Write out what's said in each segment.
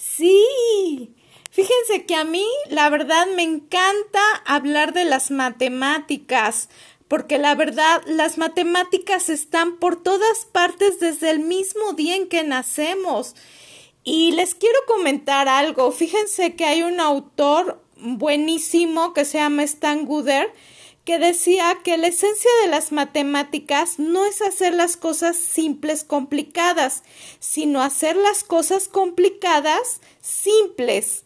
Sí. Fíjense que a mí, la verdad, me encanta hablar de las matemáticas, porque la verdad, las matemáticas están por todas partes desde el mismo día en que nacemos. Y les quiero comentar algo. Fíjense que hay un autor buenísimo que se llama Stan Guder que decía que la esencia de las matemáticas no es hacer las cosas simples complicadas, sino hacer las cosas complicadas simples.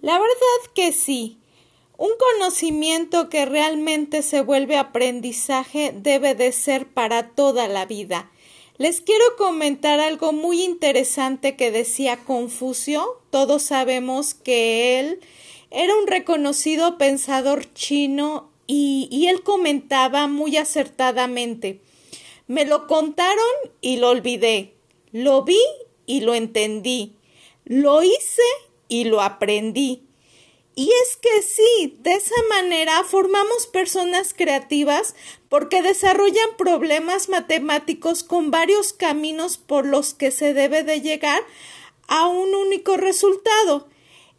La verdad que sí. Un conocimiento que realmente se vuelve aprendizaje debe de ser para toda la vida. Les quiero comentar algo muy interesante que decía Confucio. Todos sabemos que él era un reconocido pensador chino y, y él comentaba muy acertadamente Me lo contaron y lo olvidé. Lo vi y lo entendí. Lo hice y lo aprendí. Y es que sí, de esa manera formamos personas creativas porque desarrollan problemas matemáticos con varios caminos por los que se debe de llegar a un único resultado.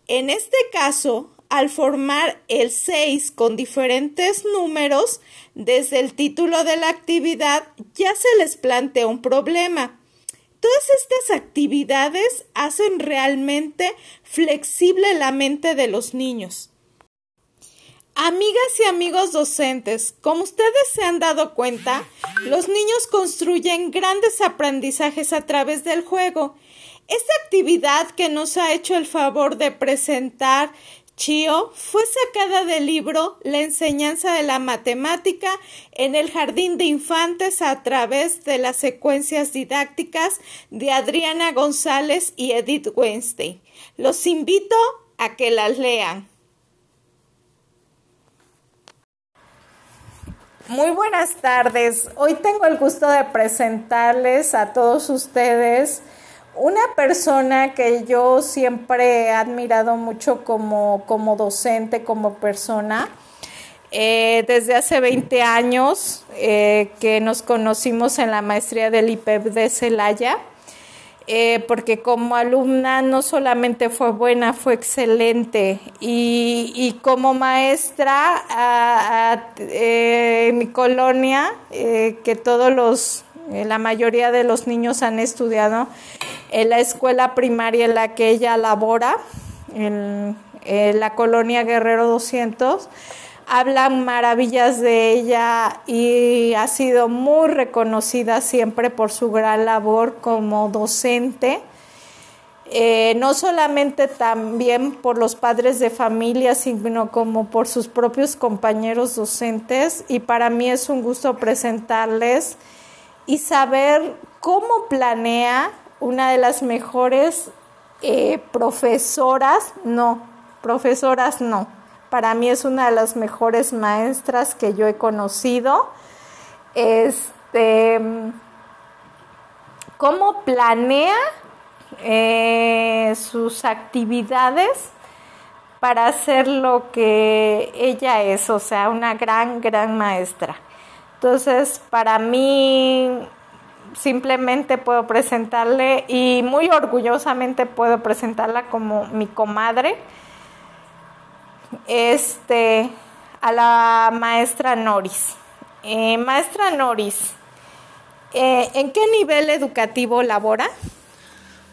En este caso, al formar el 6 con diferentes números, desde el título de la actividad ya se les plantea un problema. Todas estas actividades hacen realmente flexible la mente de los niños. Amigas y amigos docentes, como ustedes se han dado cuenta, los niños construyen grandes aprendizajes a través del juego. Esta actividad que nos ha hecho el favor de presentar Chio fue sacada del libro La enseñanza de la matemática en el jardín de infantes a través de las secuencias didácticas de Adriana González y Edith Weinstein. Los invito a que las lean. Muy buenas tardes. Hoy tengo el gusto de presentarles a todos ustedes una persona que yo siempre he admirado mucho como, como docente, como persona. Eh, desde hace 20 años eh, que nos conocimos en la maestría del IPEP de Celaya, eh, porque como alumna no solamente fue buena, fue excelente. Y, como maestra en mi colonia, que todos los, la mayoría de los niños han estudiado, en la escuela primaria en la que ella labora, en, la colonia Guerrero 200, hablan maravillas de ella y ha sido muy reconocida siempre por su gran labor como docente. Eh, no solamente también por los padres de familia, sino como por sus propios compañeros docentes. Y para mí es un gusto presentarles y saber cómo planea una de las mejores eh, profesoras, no, profesoras no. Para mí es una de las mejores maestras que yo he conocido. Este, cómo planea eh, sus actividades para hacer lo que ella es, o sea, una gran, gran maestra. Entonces, para mí simplemente puedo presentarle y muy orgullosamente puedo presentarla como mi comadre este a la maestra Noris. Eh, maestra Noris, eh, ¿en qué nivel educativo labora?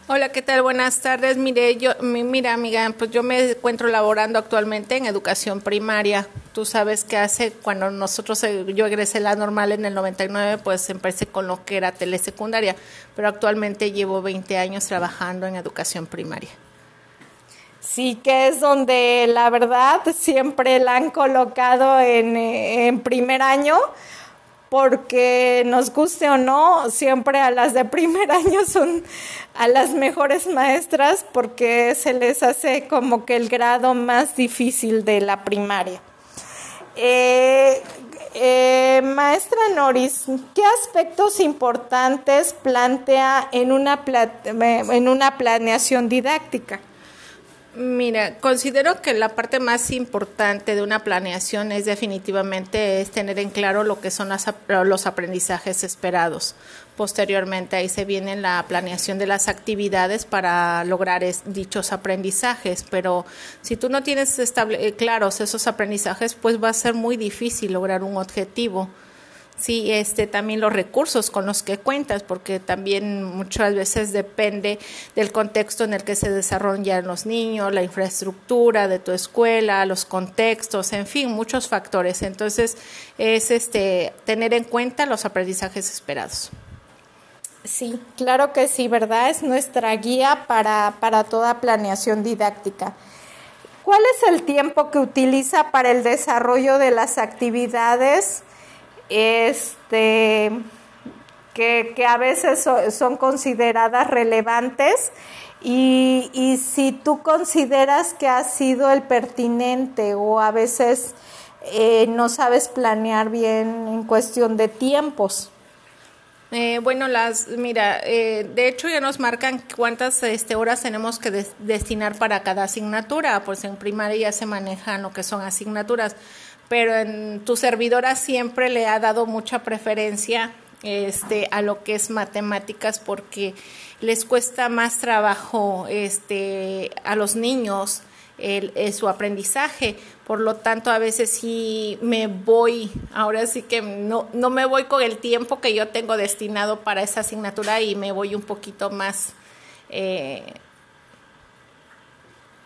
Hola, ¿qué tal? Buenas tardes. Mire, yo, mira, amiga, pues yo me encuentro laborando actualmente en educación primaria. Tú sabes que hace cuando nosotros eh, yo egresé la normal en el 99, pues empecé con lo que era telesecundaria, pero actualmente llevo 20 años trabajando en educación primaria. Sí, que es donde la verdad siempre la han colocado en, eh, en primer año porque nos guste o no, siempre a las de primer año son a las mejores maestras porque se les hace como que el grado más difícil de la primaria. Eh, eh, maestra Noris, ¿qué aspectos importantes plantea en una, en una planeación didáctica? Mira, considero que la parte más importante de una planeación es definitivamente es tener en claro lo que son los aprendizajes esperados. Posteriormente ahí se viene la planeación de las actividades para lograr dichos aprendizajes, pero si tú no tienes estable, eh, claros esos aprendizajes, pues va a ser muy difícil lograr un objetivo sí, este, también los recursos con los que cuentas, porque también muchas veces depende del contexto en el que se desarrollan los niños, la infraestructura de tu escuela, los contextos, en fin, muchos factores. Entonces, es este, tener en cuenta los aprendizajes esperados. Sí, claro que sí, ¿verdad? Es nuestra guía para, para toda planeación didáctica. ¿Cuál es el tiempo que utiliza para el desarrollo de las actividades? Este, que, a veces son consideradas relevantes y, y, si tú consideras que ha sido el pertinente o a veces eh, no sabes planear bien en cuestión de tiempos. Eh, bueno, las, mira, eh, de hecho ya nos marcan cuántas este, horas tenemos que destinar para cada asignatura, pues en primaria ya se manejan lo que son asignaturas pero en tu servidora siempre le ha dado mucha preferencia este a lo que es matemáticas porque les cuesta más trabajo este a los niños el, su aprendizaje. Por lo tanto a veces sí me voy ahora sí que no no me voy con el tiempo que yo tengo destinado para esa asignatura y me voy un poquito más eh,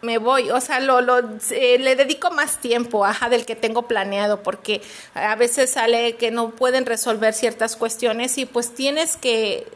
me voy, o sea, lo, lo eh, le dedico más tiempo, ajá, del que tengo planeado, porque a veces sale que no pueden resolver ciertas cuestiones y pues tienes que,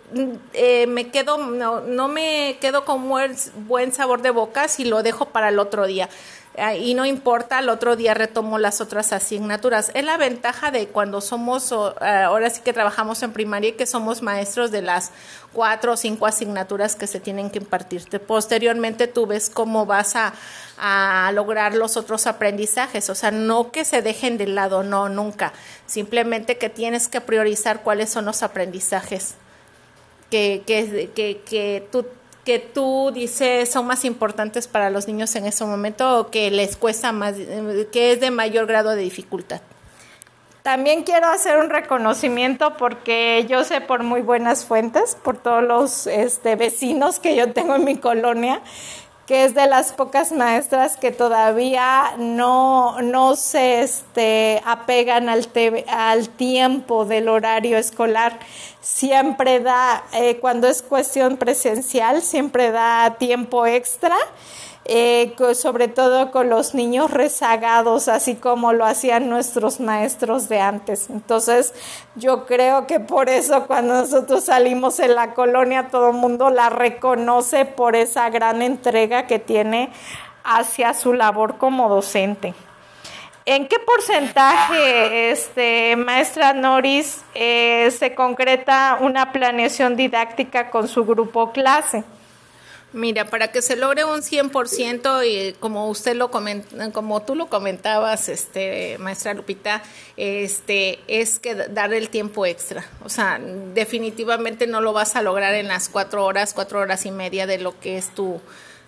eh, me quedo, no, no me quedo con buen, buen sabor de boca si lo dejo para el otro día. Ah, y no importa, el otro día retomo las otras asignaturas. Es la ventaja de cuando somos, ah, ahora sí que trabajamos en primaria y que somos maestros de las cuatro o cinco asignaturas que se tienen que impartirte. Posteriormente tú ves cómo vas a, a lograr los otros aprendizajes, o sea, no que se dejen de lado, no, nunca. Simplemente que tienes que priorizar cuáles son los aprendizajes que, que, que, que tú que tú dices son más importantes para los niños en ese momento o que les cuesta más, que es de mayor grado de dificultad? También quiero hacer un reconocimiento porque yo sé por muy buenas fuentes, por todos los este, vecinos que yo tengo en mi colonia, que es de las pocas maestras que todavía no, no se este, apegan al, al tiempo del horario escolar. Siempre da, eh, cuando es cuestión presencial, siempre da tiempo extra eh, sobre todo con los niños rezagados, así como lo hacían nuestros maestros de antes. Entonces, yo creo que por eso cuando nosotros salimos en la colonia, todo el mundo la reconoce por esa gran entrega que tiene hacia su labor como docente. ¿En qué porcentaje, este, maestra Noris, eh, se concreta una planeación didáctica con su grupo clase? Mira, para que se logre un 100% y como usted lo comenta, como tú lo comentabas, este maestra Lupita, este es que dar el tiempo extra. O sea, definitivamente no lo vas a lograr en las cuatro horas, cuatro horas y media de lo que es tu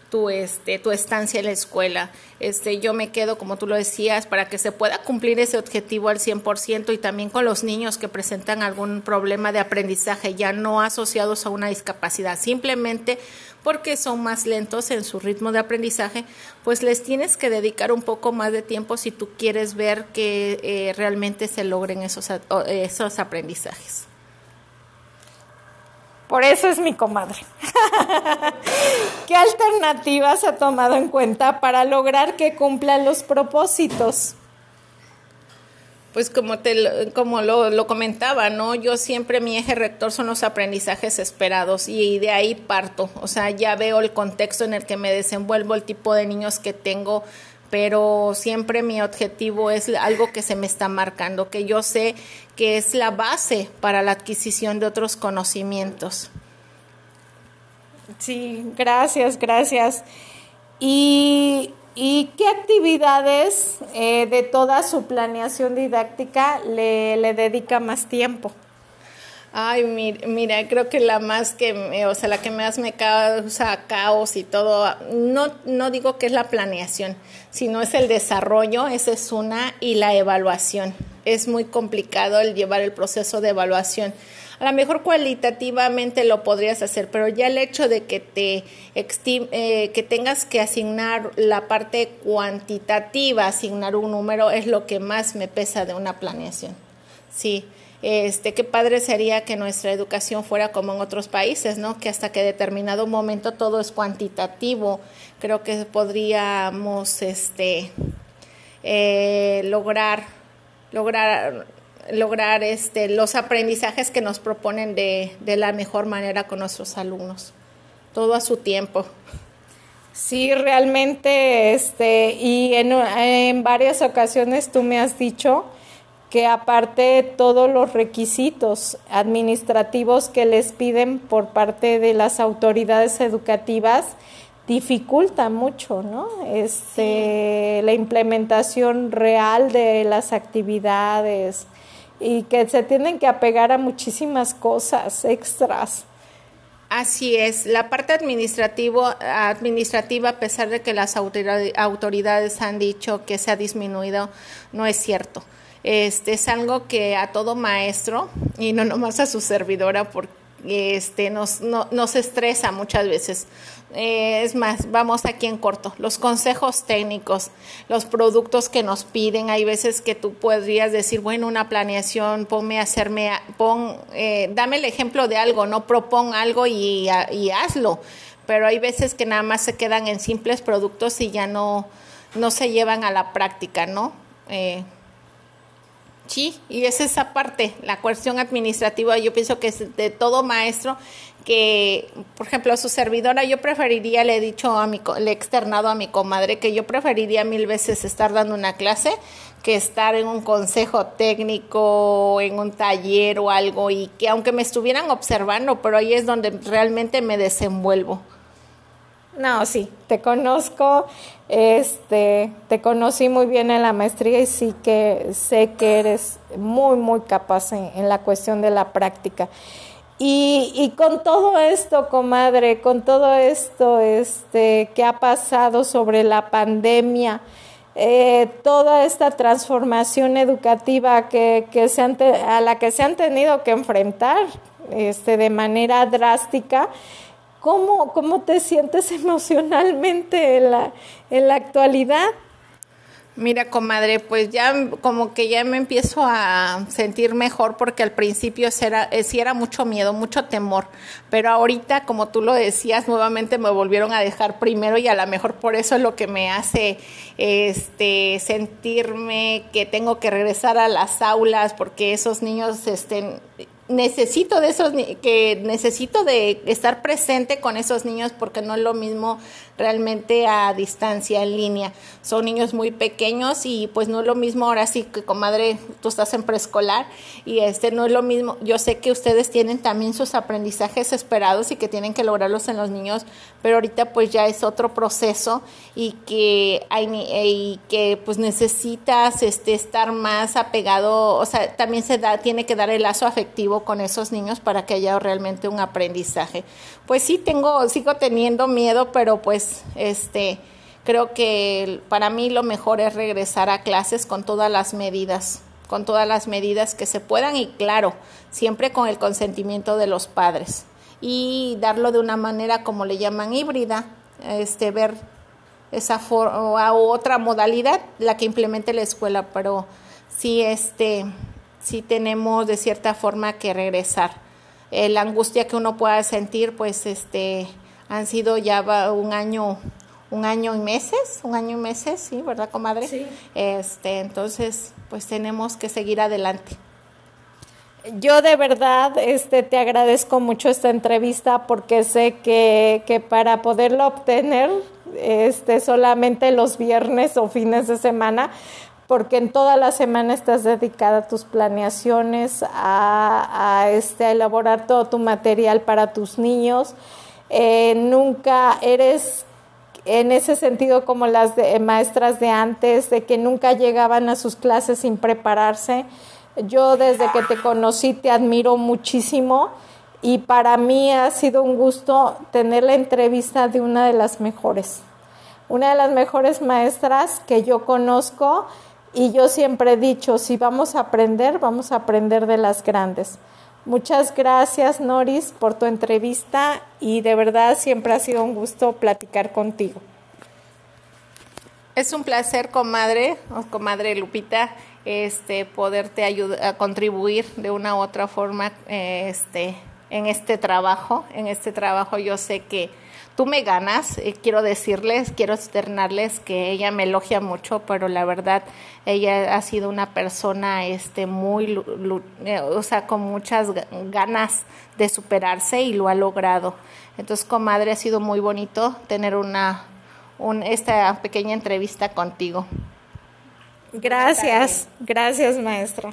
tu este tu estancia en la escuela. Este yo me quedo como tú lo decías para que se pueda cumplir ese objetivo al 100% y también con los niños que presentan algún problema de aprendizaje ya no asociados a una discapacidad, simplemente porque son más lentos en su ritmo de aprendizaje, pues les tienes que dedicar un poco más de tiempo si tú quieres ver que eh, realmente se logren esos, esos aprendizajes. Por eso es mi comadre. ¿Qué alternativas ha tomado en cuenta para lograr que cumplan los propósitos? Pues como te como lo, lo, comentaba, ¿no? Yo siempre mi eje rector son los aprendizajes esperados y de ahí parto, o sea, ya veo el contexto en el que me desenvuelvo, el tipo de niños que tengo, pero siempre mi objetivo es algo que se me está marcando, que yo sé que es la base para la adquisición de otros conocimientos. Sí, gracias, gracias. Y ¿Y qué actividades eh, de toda su planeación didáctica le, dedica más tiempo? Ay, mira, creo que la más que, o sea, la que más me causa caos y todo, no, no digo que es la planeación, sino es el desarrollo, esa es una, y la evaluación. Es muy complicado el llevar el proceso de evaluación. A lo mejor cualitativamente lo podrías hacer, pero ya el hecho de que te eh, que tengas que asignar la parte cuantitativa, asignar un número, es lo que más me pesa de una planeación. Sí. Este, qué padre sería que nuestra educación fuera como en otros países, ¿no? Que hasta que determinado momento todo es cuantitativo. Creo que podríamos, este, eh, lograr, lograr, lograr, este, los aprendizajes que nos proponen de, de la mejor manera con nuestros alumnos. Todo a su tiempo. Sí, realmente, este, y en, en varias ocasiones tú me has dicho que aparte todos los requisitos administrativos que les piden por parte de las autoridades educativas dificulta mucho, ¿no? Este, la implementación real de las actividades y que se tienen que apegar a muchísimas cosas extras. Así es, la parte administrativo, administrativa, a pesar de que las autoridades han dicho que se ha disminuido, no es cierto. Este es algo que a todo maestro y no nomás a su servidora porque este nos, nos estresa muchas veces. Eh, es más, vamos aquí en corto. Los consejos técnicos, los productos que nos piden, hay veces que tú podrías decir, bueno, una planeación, ponme a hacerme, pon, eh, dame el ejemplo de algo, no propon algo y, y, hazlo. Pero hay veces que nada más se quedan en simples productos y ya no, no se llevan a la práctica, ¿no? Eh, Sí, y es esa parte, la cuestión administrativa, yo pienso que es de todo maestro que, por ejemplo, a su servidora, yo preferiría, le he dicho a mi, le he externado a mi comadre que yo preferiría mil veces estar dando una clase que estar en un consejo técnico, en un taller o algo, y que aunque me estuvieran observando, pero ahí es donde realmente me desenvuelvo. No, sí, te conozco, este, te conocí muy bien en la maestría y sí que sé que eres muy, muy capaz en, la cuestión de la práctica. Y, y, con todo esto, comadre, con todo esto este, que ha pasado sobre la pandemia, eh, toda esta transformación educativa que, que se a la que se han tenido que enfrentar este, de manera drástica, ¿Cómo, cómo te sientes emocionalmente en la, en la actualidad? Mira, comadre, pues ya como que ya me empiezo a sentir mejor porque al principio era, eh, sí era mucho miedo, mucho temor, pero ahorita, como tú lo decías, nuevamente me volvieron a dejar primero y a lo mejor por eso es lo que me hace este, sentirme que tengo que regresar a las aulas porque esos niños estén necesito de esos que necesito de estar presente con esos niños porque no es lo mismo realmente a distancia en línea. Son niños muy pequeños y pues no es lo mismo ahora sí que comadre, tú estás en preescolar y este no es lo mismo. Yo sé que ustedes tienen también sus aprendizajes esperados y que tienen que lograrlos en los niños, pero ahorita pues ya es otro proceso y que hay y que pues necesitas este estar más apegado, o sea, también se da tiene que dar el lazo afectivo con esos niños para que haya realmente un aprendizaje. Pues sí tengo sigo teniendo miedo, pero pues este, creo que para mí lo mejor es regresar a clases con todas las medidas, con todas las medidas que se puedan y claro, siempre con el consentimiento de los padres y darlo de una manera como le llaman híbrida, este, ver esa forma o otra modalidad, la que implemente la escuela, pero sí, este, sí tenemos de cierta forma que regresar. Eh, la angustia que uno pueda sentir, pues, este, han sido ya un año un año y meses, un año y meses, sí, ¿verdad, comadre? Sí. Este, entonces, pues tenemos que seguir adelante. Yo de verdad este, te agradezco mucho esta entrevista porque sé que, que para poderlo obtener este, solamente los viernes o fines de semana, porque en toda la semana estás dedicada a tus planeaciones, a, este, a elaborar todo tu material para tus niños. Eh, nunca eres en ese sentido como las de, maestras de antes, de que nunca llegaban a sus clases sin prepararse. Yo desde que te conocí te admiro muchísimo y para mí ha sido un gusto tener la entrevista de una de las mejores, una de las mejores maestras que yo conozco y yo siempre he dicho, si vamos a aprender, vamos a aprender de las grandes. Muchas gracias, Noris, por tu entrevista y de verdad siempre ha sido un gusto platicar contigo. Es un placer, comadre, comadre Lupita, este, poderte ayudar a contribuir de una u otra forma, este, en este trabajo. En este trabajo yo sé que tú me ganas, eh, quiero decirles, quiero externarles que ella me elogia mucho, pero la verdad ella ha sido una persona este muy eh, o sea, con muchas ganas de superarse y lo ha logrado. Entonces, comadre, ha sido muy bonito tener una un, esta pequeña entrevista contigo. Gracias, gracias, maestra.